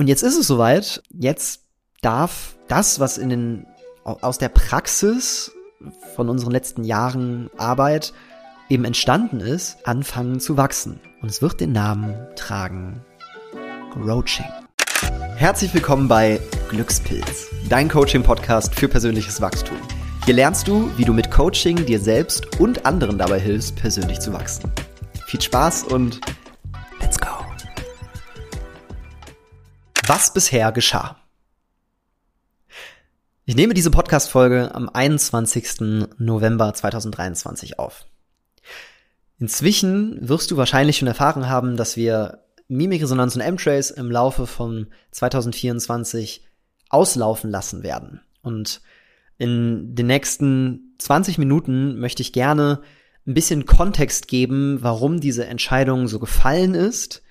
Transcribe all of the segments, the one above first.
Und jetzt ist es soweit. Jetzt darf das, was in den, aus der Praxis von unseren letzten Jahren Arbeit eben entstanden ist, anfangen zu wachsen. Und es wird den Namen tragen Roaching. Herzlich willkommen bei Glückspilz, dein Coaching-Podcast für persönliches Wachstum. Hier lernst du, wie du mit Coaching dir selbst und anderen dabei hilfst, persönlich zu wachsen. Viel Spaß und Was bisher geschah. Ich nehme diese Podcast-Folge am 21. November 2023 auf. Inzwischen wirst du wahrscheinlich schon erfahren haben, dass wir Mimikresonanz und M-Trace im Laufe von 2024 auslaufen lassen werden. Und in den nächsten 20 Minuten möchte ich gerne ein bisschen Kontext geben, warum diese Entscheidung so gefallen ist,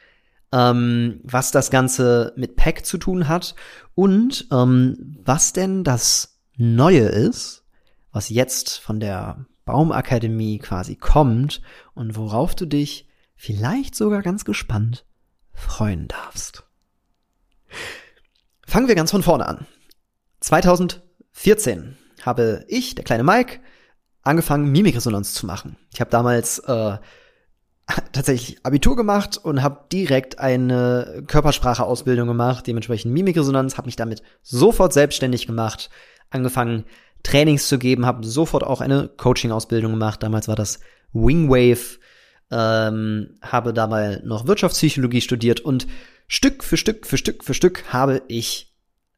ähm, was das Ganze mit Pack zu tun hat und ähm, was denn das Neue ist, was jetzt von der Baumakademie quasi kommt und worauf du dich vielleicht sogar ganz gespannt freuen darfst. Fangen wir ganz von vorne an. 2014 habe ich, der kleine Mike, angefangen, Mimikresonanz zu machen. Ich habe damals äh, tatsächlich Abitur gemacht und habe direkt eine Körpersprache-Ausbildung gemacht, dementsprechend Mimikresonanz, habe mich damit sofort selbstständig gemacht, angefangen Trainings zu geben, habe sofort auch eine Coaching-Ausbildung gemacht. Damals war das Wingwave, ähm, habe dabei noch Wirtschaftspsychologie studiert und Stück für Stück für Stück für Stück habe ich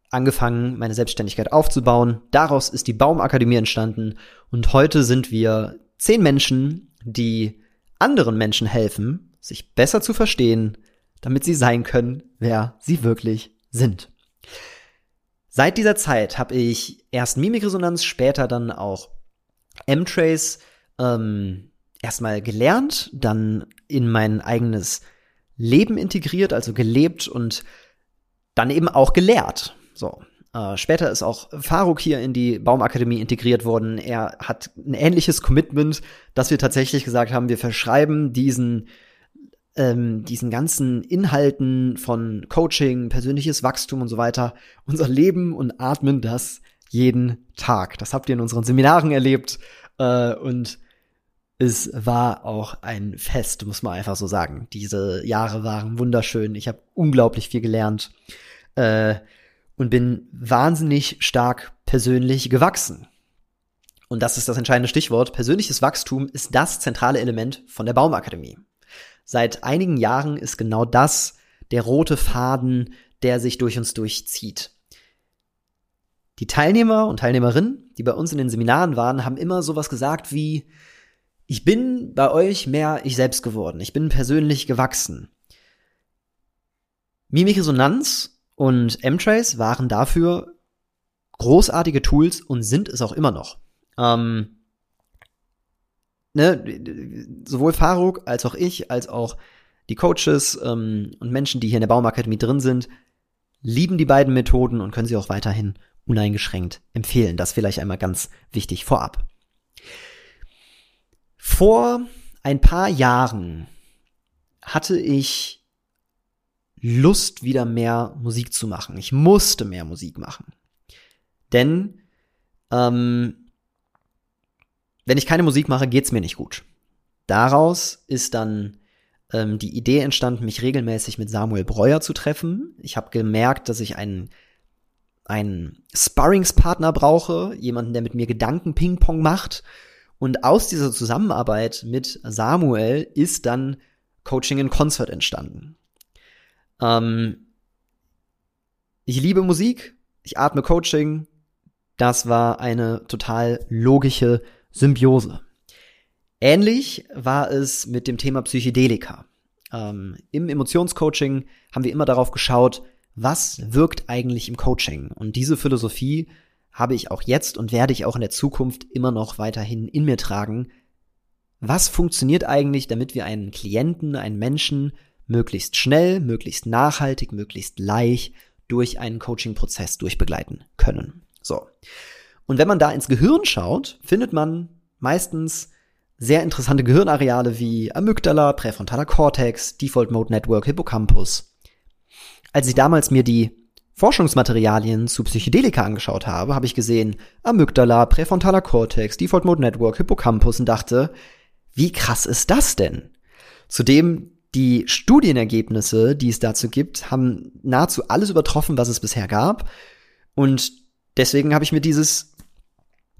angefangen, meine Selbstständigkeit aufzubauen. Daraus ist die Baumakademie entstanden und heute sind wir zehn Menschen, die anderen Menschen helfen, sich besser zu verstehen, damit sie sein können, wer sie wirklich sind. Seit dieser Zeit habe ich erst Mimikresonanz, später dann auch M-Trace ähm, erstmal gelernt, dann in mein eigenes Leben integriert, also gelebt und dann eben auch gelehrt. So. Äh, später ist auch Faruk hier in die Baumakademie integriert worden. Er hat ein ähnliches Commitment, dass wir tatsächlich gesagt haben, wir verschreiben diesen ähm, diesen ganzen Inhalten von Coaching, persönliches Wachstum und so weiter unser Leben und atmen das jeden Tag. Das habt ihr in unseren Seminaren erlebt äh, und es war auch ein Fest, muss man einfach so sagen. Diese Jahre waren wunderschön. Ich habe unglaublich viel gelernt. Äh, und bin wahnsinnig stark persönlich gewachsen. Und das ist das entscheidende Stichwort. Persönliches Wachstum ist das zentrale Element von der Baumakademie. Seit einigen Jahren ist genau das der rote Faden, der sich durch uns durchzieht. Die Teilnehmer und Teilnehmerinnen, die bei uns in den Seminaren waren, haben immer sowas gesagt wie, ich bin bei euch mehr ich selbst geworden. Ich bin persönlich gewachsen. Mimikresonanz und M-Trace waren dafür großartige Tools und sind es auch immer noch. Ähm, ne, sowohl Faruk als auch ich, als auch die Coaches ähm, und Menschen, die hier in der Baumakademie drin sind, lieben die beiden Methoden und können sie auch weiterhin uneingeschränkt empfehlen. Das vielleicht einmal ganz wichtig vorab. Vor ein paar Jahren hatte ich Lust, wieder mehr Musik zu machen. Ich musste mehr Musik machen. Denn ähm, wenn ich keine Musik mache, geht's mir nicht gut. Daraus ist dann ähm, die Idee entstanden, mich regelmäßig mit Samuel Breuer zu treffen. Ich habe gemerkt, dass ich einen einen Sparringspartner brauche, jemanden, der mit mir Gedanken Ping-Pong macht. Und aus dieser Zusammenarbeit mit Samuel ist dann Coaching in Concert entstanden. Ähm, ich liebe Musik, ich atme Coaching. Das war eine total logische Symbiose. Ähnlich war es mit dem Thema Psychedelika. Ähm, Im Emotionscoaching haben wir immer darauf geschaut, was wirkt eigentlich im Coaching. Und diese Philosophie habe ich auch jetzt und werde ich auch in der Zukunft immer noch weiterhin in mir tragen. Was funktioniert eigentlich, damit wir einen Klienten, einen Menschen möglichst schnell, möglichst nachhaltig, möglichst leicht durch einen Coaching-Prozess durchbegleiten können. So. Und wenn man da ins Gehirn schaut, findet man meistens sehr interessante Gehirnareale wie Amygdala, präfrontaler Cortex, Default Mode Network, Hippocampus. als ich damals mir die Forschungsmaterialien zu Psychedelika angeschaut habe, habe ich gesehen Amygdala, präfrontaler Cortex, Default Mode Network, Hippocampus und dachte, wie krass ist das denn? Zudem die Studienergebnisse, die es dazu gibt, haben nahezu alles übertroffen, was es bisher gab. Und deswegen habe ich mir dieses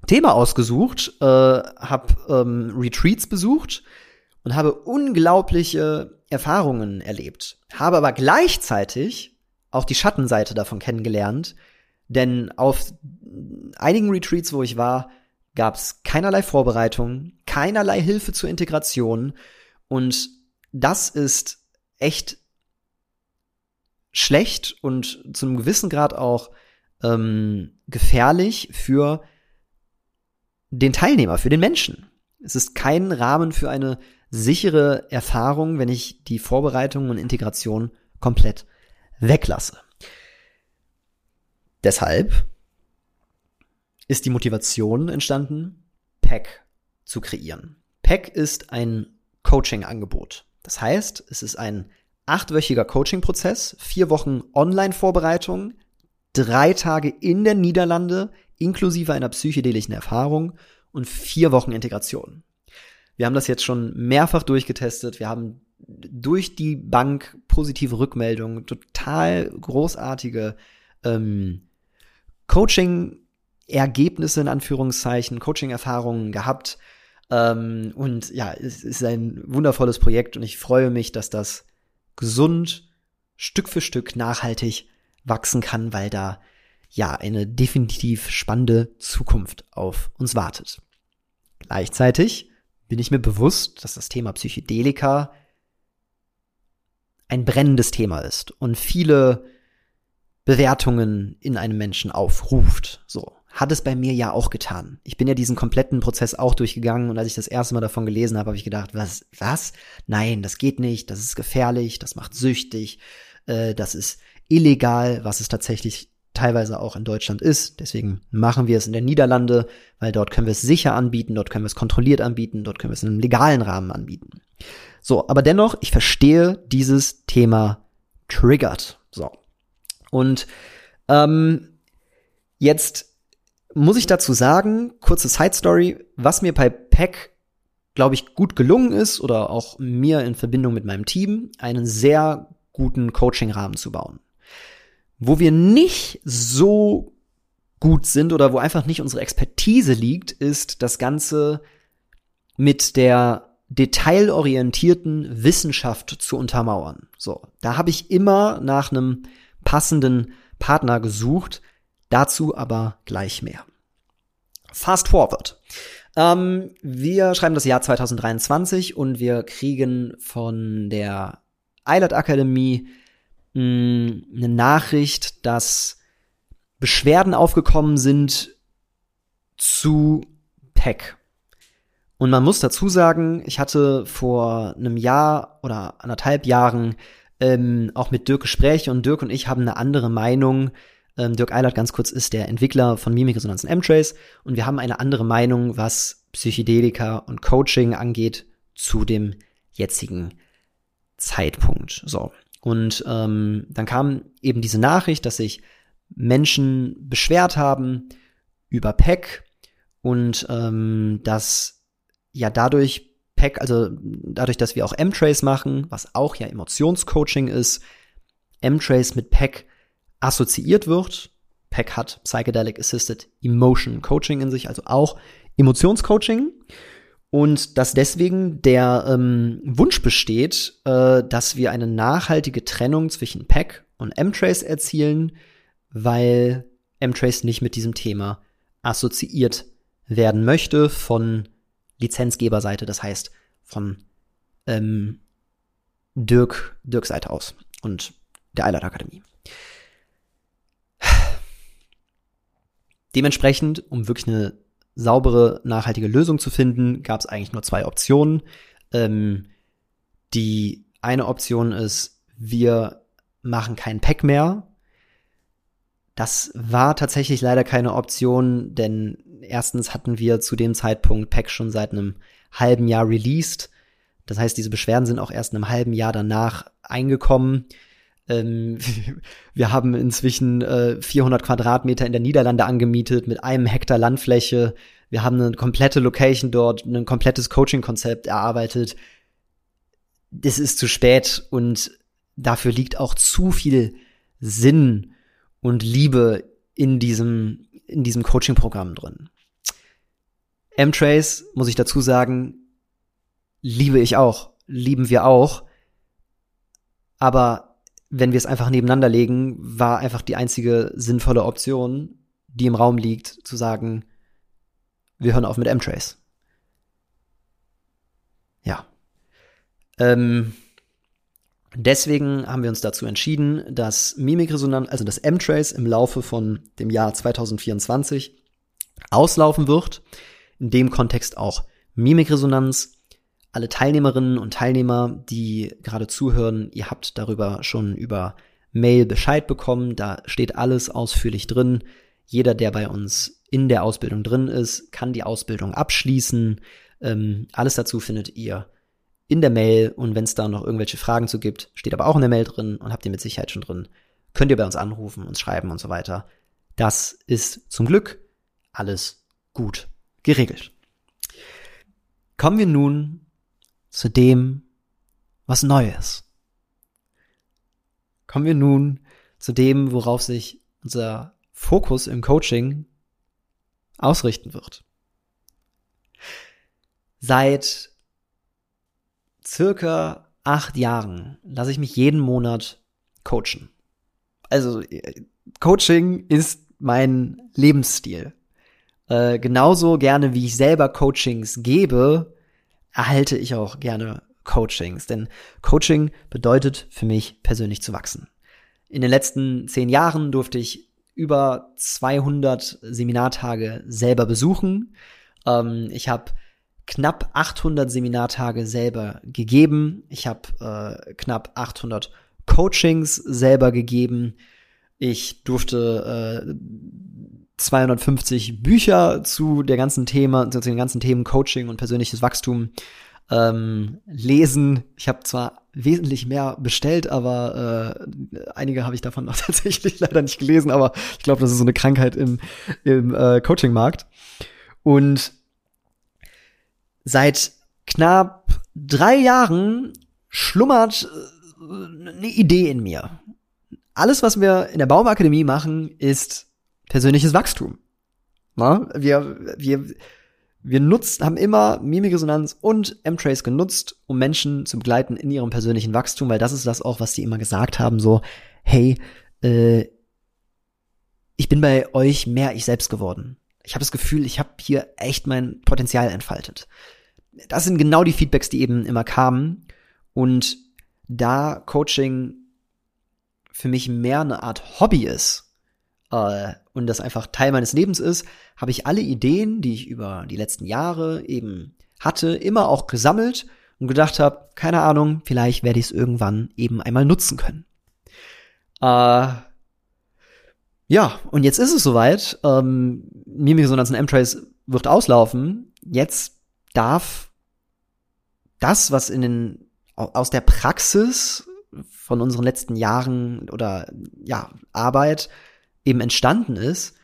Thema ausgesucht, äh, habe ähm, Retreats besucht und habe unglaubliche Erfahrungen erlebt, habe aber gleichzeitig auch die Schattenseite davon kennengelernt, denn auf einigen Retreats, wo ich war, gab es keinerlei Vorbereitung, keinerlei Hilfe zur Integration und das ist echt schlecht und zu einem gewissen Grad auch ähm, gefährlich für den Teilnehmer, für den Menschen. Es ist kein Rahmen für eine sichere Erfahrung, wenn ich die Vorbereitung und Integration komplett weglasse. Deshalb ist die Motivation entstanden, PEC zu kreieren. PEC ist ein Coaching-Angebot. Das heißt, es ist ein achtwöchiger Coaching-Prozess, vier Wochen Online-Vorbereitung, drei Tage in der Niederlande inklusive einer psychedelischen Erfahrung und vier Wochen Integration. Wir haben das jetzt schon mehrfach durchgetestet. Wir haben durch die Bank positive Rückmeldungen, total großartige ähm, Coaching-Ergebnisse in Anführungszeichen, Coaching-Erfahrungen gehabt. Ähm, und ja, es ist ein wundervolles Projekt und ich freue mich, dass das gesund, Stück für Stück nachhaltig wachsen kann, weil da ja eine definitiv spannende Zukunft auf uns wartet. Gleichzeitig bin ich mir bewusst, dass das Thema Psychedelika ein brennendes Thema ist und viele Bewertungen in einem Menschen aufruft. So. Hat es bei mir ja auch getan. Ich bin ja diesen kompletten Prozess auch durchgegangen und als ich das erste Mal davon gelesen habe, habe ich gedacht, was, was? Nein, das geht nicht, das ist gefährlich, das macht süchtig, äh, das ist illegal, was es tatsächlich teilweise auch in Deutschland ist. Deswegen machen wir es in der Niederlande, weil dort können wir es sicher anbieten, dort können wir es kontrolliert anbieten, dort können wir es in einem legalen Rahmen anbieten. So, aber dennoch, ich verstehe dieses Thema triggert. So. Und ähm, jetzt muss ich dazu sagen, kurze Side Story, was mir bei Pack glaube ich, gut gelungen ist oder auch mir in Verbindung mit meinem Team, einen sehr guten Coaching-Rahmen zu bauen. Wo wir nicht so gut sind oder wo einfach nicht unsere Expertise liegt, ist das Ganze mit der detailorientierten Wissenschaft zu untermauern. So, da habe ich immer nach einem passenden Partner gesucht, dazu aber gleich mehr. Fast forward. Ähm, wir schreiben das Jahr 2023 und wir kriegen von der Eilert Akademie mh, eine Nachricht, dass Beschwerden aufgekommen sind zu PEC. Und man muss dazu sagen, ich hatte vor einem Jahr oder anderthalb Jahren ähm, auch mit Dirk Gespräche und Dirk und ich haben eine andere Meinung. Ähm, Dirk Eilert ganz kurz ist der Entwickler von Mimikresonanz und M-Trace und wir haben eine andere Meinung, was Psychedelika und Coaching angeht zu dem jetzigen Zeitpunkt. So. Und ähm, dann kam eben diese Nachricht, dass sich Menschen beschwert haben über PEC und ähm, dass ja dadurch PEC, also dadurch, dass wir auch M-Trace machen, was auch ja Emotionscoaching ist, M-Trace mit PEC assoziiert wird. PEC hat Psychedelic Assisted Emotion Coaching in sich, also auch Emotionscoaching. Und dass deswegen der ähm, Wunsch besteht, äh, dass wir eine nachhaltige Trennung zwischen PEC und M-Trace erzielen, weil M-Trace nicht mit diesem Thema assoziiert werden möchte von Lizenzgeberseite, das heißt von ähm, Dirk, Dirk Seite aus und der Eilert Akademie. Dementsprechend, um wirklich eine saubere, nachhaltige Lösung zu finden, gab es eigentlich nur zwei Optionen. Ähm, die eine Option ist, wir machen kein Pack mehr. Das war tatsächlich leider keine Option, denn erstens hatten wir zu dem Zeitpunkt Pack schon seit einem halben Jahr released. Das heißt, diese Beschwerden sind auch erst in einem halben Jahr danach eingekommen. Ähm, wir haben inzwischen äh, 400 Quadratmeter in der Niederlande angemietet mit einem Hektar Landfläche. Wir haben eine komplette Location dort, ein komplettes Coaching-Konzept erarbeitet. Das ist zu spät und dafür liegt auch zu viel Sinn und Liebe in diesem, in diesem Coaching-Programm drin. M-Trace, muss ich dazu sagen, liebe ich auch, lieben wir auch. Aber wenn wir es einfach nebeneinander legen, war einfach die einzige sinnvolle Option, die im Raum liegt, zu sagen, wir hören auf mit M-Trace. Ja. Ähm, deswegen haben wir uns dazu entschieden, dass Mimikresonanz, also das M-Trace im Laufe von dem Jahr 2024 auslaufen wird. In dem Kontext auch Mimikresonanz. Alle Teilnehmerinnen und Teilnehmer, die gerade zuhören, ihr habt darüber schon über Mail Bescheid bekommen. Da steht alles ausführlich drin. Jeder, der bei uns in der Ausbildung drin ist, kann die Ausbildung abschließen. Ähm, alles dazu findet ihr in der Mail und wenn es da noch irgendwelche Fragen zu gibt, steht aber auch in der Mail drin und habt ihr mit Sicherheit schon drin, könnt ihr bei uns anrufen, uns schreiben und so weiter. Das ist zum Glück alles gut geregelt. Kommen wir nun zu dem, was neu ist. Kommen wir nun zu dem, worauf sich unser Fokus im Coaching ausrichten wird. Seit circa acht Jahren lasse ich mich jeden Monat coachen. Also Coaching ist mein Lebensstil. Äh, genauso gerne wie ich selber Coachings gebe, erhalte ich auch gerne Coachings. Denn Coaching bedeutet für mich persönlich zu wachsen. In den letzten zehn Jahren durfte ich über 200 Seminartage selber besuchen. Ähm, ich habe knapp 800 Seminartage selber gegeben. Ich habe äh, knapp 800 Coachings selber gegeben. Ich durfte äh, 250 Bücher zu der ganzen Thema, zu den ganzen Themen Coaching und persönliches Wachstum ähm, lesen. Ich habe zwar wesentlich mehr bestellt, aber äh, einige habe ich davon noch tatsächlich leider nicht gelesen, aber ich glaube, das ist so eine Krankheit im, im äh, Coaching-Markt. Und seit knapp drei Jahren schlummert äh, eine Idee in mir. Alles, was wir in der Baumakademie machen, ist persönliches Wachstum. Na? Wir, wir, wir nutzen, haben immer Mimikresonanz und M-Trace genutzt, um Menschen zu begleiten in ihrem persönlichen Wachstum, weil das ist das auch, was die immer gesagt haben, so, hey, äh, ich bin bei euch mehr ich selbst geworden. Ich habe das Gefühl, ich habe hier echt mein Potenzial entfaltet. Das sind genau die Feedbacks, die eben immer kamen. Und da Coaching für mich mehr eine Art Hobby ist, äh, und das einfach Teil meines Lebens ist, habe ich alle Ideen, die ich über die letzten Jahre eben hatte, immer auch gesammelt und gedacht habe, keine Ahnung, vielleicht werde ich es irgendwann eben einmal nutzen können. Äh, ja, und jetzt ist es soweit. Ähm, Mimikresonanz und M-Trace wird auslaufen. Jetzt darf das, was in den, aus der Praxis von unseren letzten Jahren oder ja, Arbeit eben entstanden ist,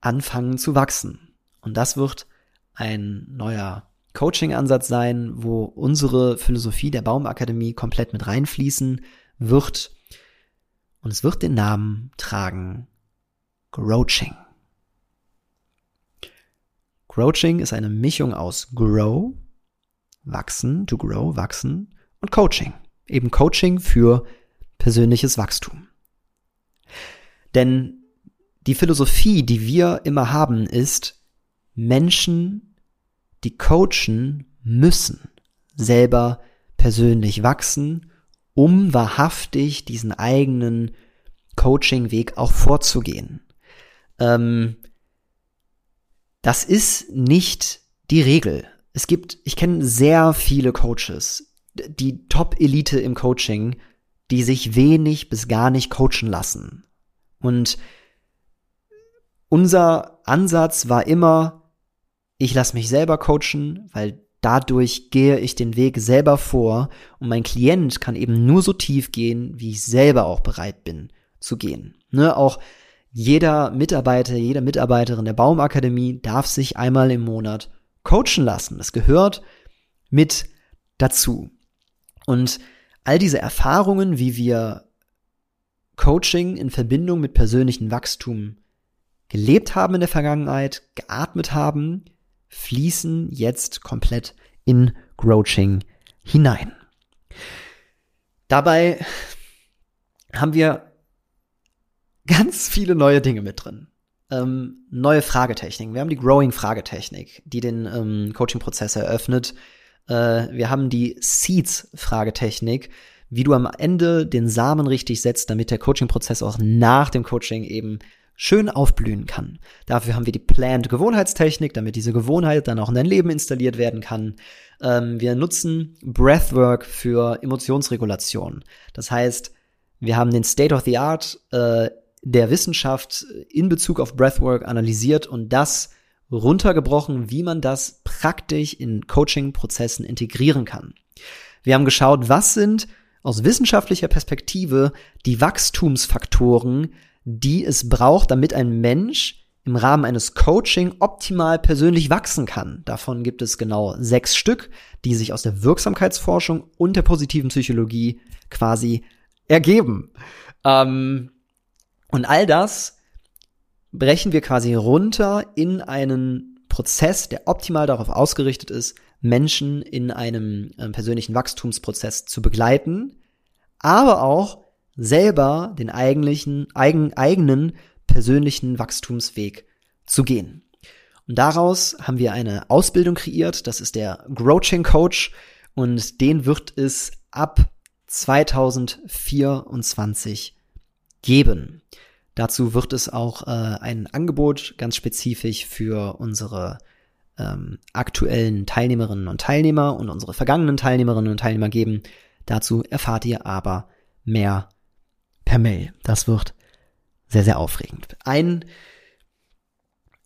anfangen zu wachsen. Und das wird ein neuer Coaching-Ansatz sein, wo unsere Philosophie der Baumakademie komplett mit reinfließen wird. Und es wird den Namen tragen Growching. Growching ist eine Mischung aus Grow, wachsen, to grow, wachsen und Coaching. Eben Coaching für persönliches Wachstum. Denn die Philosophie, die wir immer haben, ist, Menschen, die coachen, müssen selber persönlich wachsen, um wahrhaftig diesen eigenen Coaching-Weg auch vorzugehen. Ähm, das ist nicht die Regel. Es gibt, ich kenne sehr viele Coaches, die Top-Elite im Coaching, die sich wenig bis gar nicht coachen lassen. Und unser Ansatz war immer, ich lasse mich selber coachen, weil Dadurch gehe ich den Weg selber vor und mein Klient kann eben nur so tief gehen, wie ich selber auch bereit bin zu gehen. Ne, auch jeder Mitarbeiter, jede Mitarbeiterin der Baumakademie darf sich einmal im Monat coachen lassen. Das gehört mit dazu. Und all diese Erfahrungen, wie wir Coaching in Verbindung mit persönlichem Wachstum gelebt haben in der Vergangenheit, geatmet haben, fließen jetzt komplett in Growching hinein. Dabei haben wir ganz viele neue Dinge mit drin. Ähm, neue Fragetechniken. Wir haben die Growing-Fragetechnik, die den ähm, Coaching-Prozess eröffnet. Äh, wir haben die Seeds-Fragetechnik, wie du am Ende den Samen richtig setzt, damit der Coaching-Prozess auch nach dem Coaching eben schön aufblühen kann. Dafür haben wir die Planned Gewohnheitstechnik, damit diese Gewohnheit dann auch in dein Leben installiert werden kann. Ähm, wir nutzen Breathwork für Emotionsregulation. Das heißt, wir haben den State of the Art äh, der Wissenschaft in Bezug auf Breathwork analysiert und das runtergebrochen, wie man das praktisch in Coaching-Prozessen integrieren kann. Wir haben geschaut, was sind aus wissenschaftlicher Perspektive die Wachstumsfaktoren, die es braucht, damit ein Mensch im Rahmen eines Coaching optimal persönlich wachsen kann. Davon gibt es genau sechs Stück, die sich aus der Wirksamkeitsforschung und der positiven Psychologie quasi ergeben. Ähm, und all das brechen wir quasi runter in einen Prozess, der optimal darauf ausgerichtet ist, Menschen in einem äh, persönlichen Wachstumsprozess zu begleiten, aber auch selber den eigentlichen, eigen, eigenen persönlichen Wachstumsweg zu gehen. Und daraus haben wir eine Ausbildung kreiert, das ist der Growing Coach und den wird es ab 2024 geben. Dazu wird es auch äh, ein Angebot ganz spezifisch für unsere ähm, aktuellen Teilnehmerinnen und Teilnehmer und unsere vergangenen Teilnehmerinnen und Teilnehmer geben. Dazu erfahrt ihr aber mehr per Mail. Das wird sehr, sehr aufregend. Ein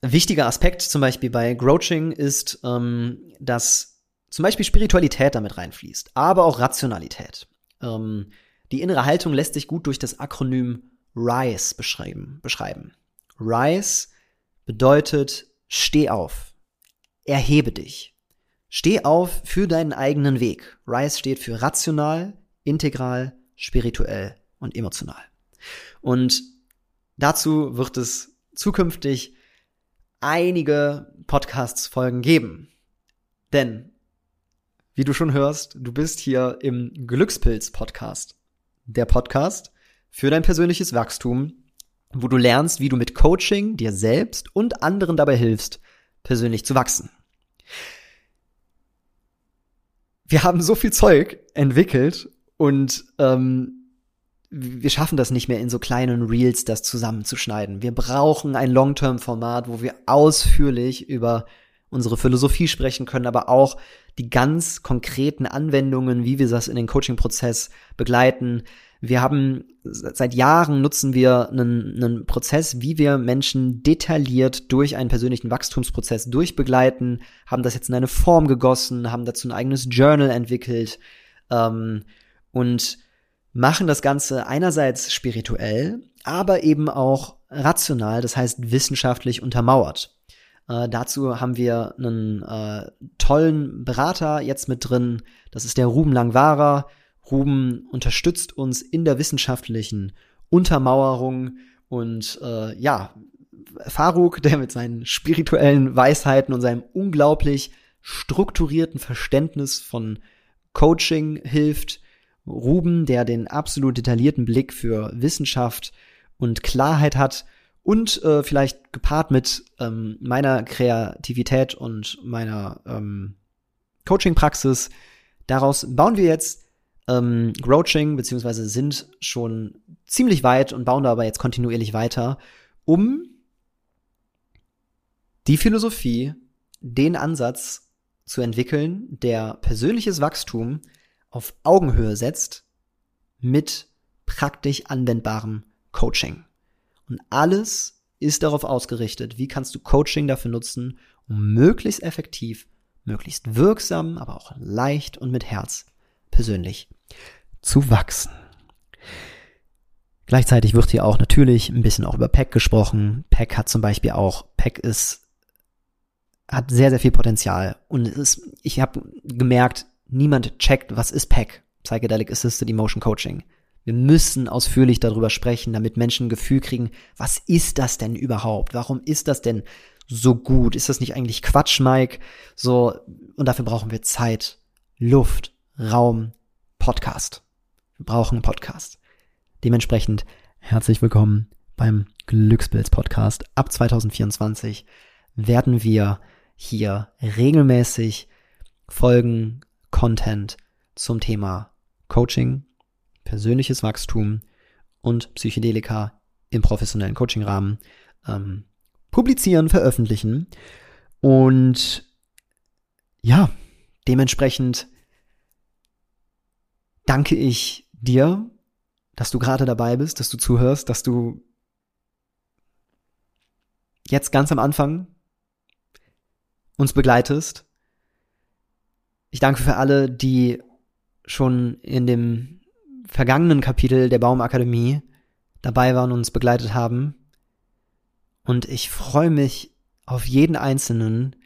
wichtiger Aspekt zum Beispiel bei Grouching ist, ähm, dass zum Beispiel Spiritualität damit reinfließt, aber auch Rationalität. Ähm, die innere Haltung lässt sich gut durch das Akronym RISE beschreiben. beschreiben. RISE bedeutet steh auf, erhebe dich. Steh auf für deinen eigenen Weg. RISE steht für rational, integral, spirituell und emotional. Und dazu wird es zukünftig einige Podcasts-Folgen geben. Denn, wie du schon hörst, du bist hier im Glückspilz-Podcast. Der Podcast für dein persönliches Wachstum, wo du lernst, wie du mit Coaching dir selbst und anderen dabei hilfst, persönlich zu wachsen. Wir haben so viel Zeug entwickelt und ähm, wir schaffen das nicht mehr in so kleinen Reels, das zusammenzuschneiden. Wir brauchen ein Long-Term-Format, wo wir ausführlich über unsere Philosophie sprechen können, aber auch die ganz konkreten Anwendungen, wie wir das in den Coaching-Prozess begleiten. Wir haben seit Jahren nutzen wir einen, einen Prozess, wie wir Menschen detailliert durch einen persönlichen Wachstumsprozess durchbegleiten, haben das jetzt in eine Form gegossen, haben dazu ein eigenes Journal entwickelt ähm, und machen das Ganze einerseits spirituell, aber eben auch rational, das heißt wissenschaftlich untermauert. Äh, dazu haben wir einen äh, tollen Berater jetzt mit drin, das ist der Ruben Langwara. Ruben unterstützt uns in der wissenschaftlichen Untermauerung und äh, ja, Faruk, der mit seinen spirituellen Weisheiten und seinem unglaublich strukturierten Verständnis von Coaching hilft, Ruben, der den absolut detaillierten Blick für Wissenschaft und Klarheit hat und äh, vielleicht gepaart mit ähm, meiner Kreativität und meiner ähm, Coaching-Praxis. Daraus bauen wir jetzt ähm, Grouching, beziehungsweise sind schon ziemlich weit und bauen da aber jetzt kontinuierlich weiter, um die Philosophie, den Ansatz zu entwickeln, der persönliches Wachstum auf Augenhöhe setzt mit praktisch anwendbarem Coaching. Und alles ist darauf ausgerichtet, wie kannst du Coaching dafür nutzen, um möglichst effektiv möglichst wirksam, aber auch leicht und mit Herz persönlich zu wachsen. Gleichzeitig wird hier auch natürlich ein bisschen auch über Pack gesprochen. Pack hat zum Beispiel auch, Pack ist, hat sehr, sehr viel Potenzial. Und es ist, ich habe gemerkt, niemand checkt, was ist Pack, Psychedelic Assisted Emotion Coaching. Wir müssen ausführlich darüber sprechen, damit Menschen ein Gefühl kriegen, was ist das denn überhaupt? Warum ist das denn so gut? Ist das nicht eigentlich Quatsch, Mike? So, und dafür brauchen wir Zeit, Luft, Raum, Podcast. Wir brauchen einen Podcast. Dementsprechend herzlich willkommen beim Glückspilz Podcast. Ab 2024 werden wir hier regelmäßig Folgen, Content zum Thema Coaching, persönliches Wachstum und Psychedelika im professionellen Coachingrahmen ähm, publizieren, veröffentlichen. Und ja, dementsprechend danke ich dir, dass du gerade dabei bist, dass du zuhörst, dass du jetzt ganz am Anfang uns begleitest. Ich danke für alle, die schon in dem vergangenen Kapitel der Baumakademie dabei waren und uns begleitet haben. Und ich freue mich auf jeden Einzelnen,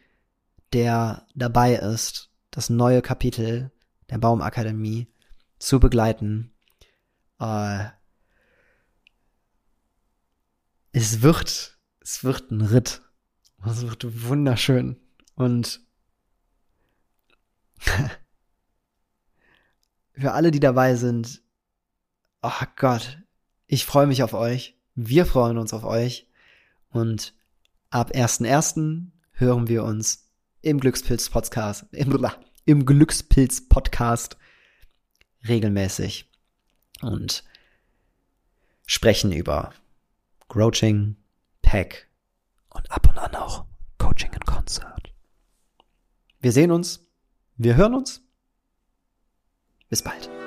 der dabei ist, das neue Kapitel der Baumakademie zu begleiten. Äh, es wird, es wird ein Ritt. Es wird wunderschön. Und für alle, die dabei sind, oh Gott, ich freue mich auf euch. Wir freuen uns auf euch. Und ab 1.1. hören wir uns im Glückspilz Podcast, im, im Glückspilz Podcast regelmäßig und sprechen über Coaching, Pack und ab und an auch Coaching in Concert. Wir sehen uns, wir hören uns. Bis bald.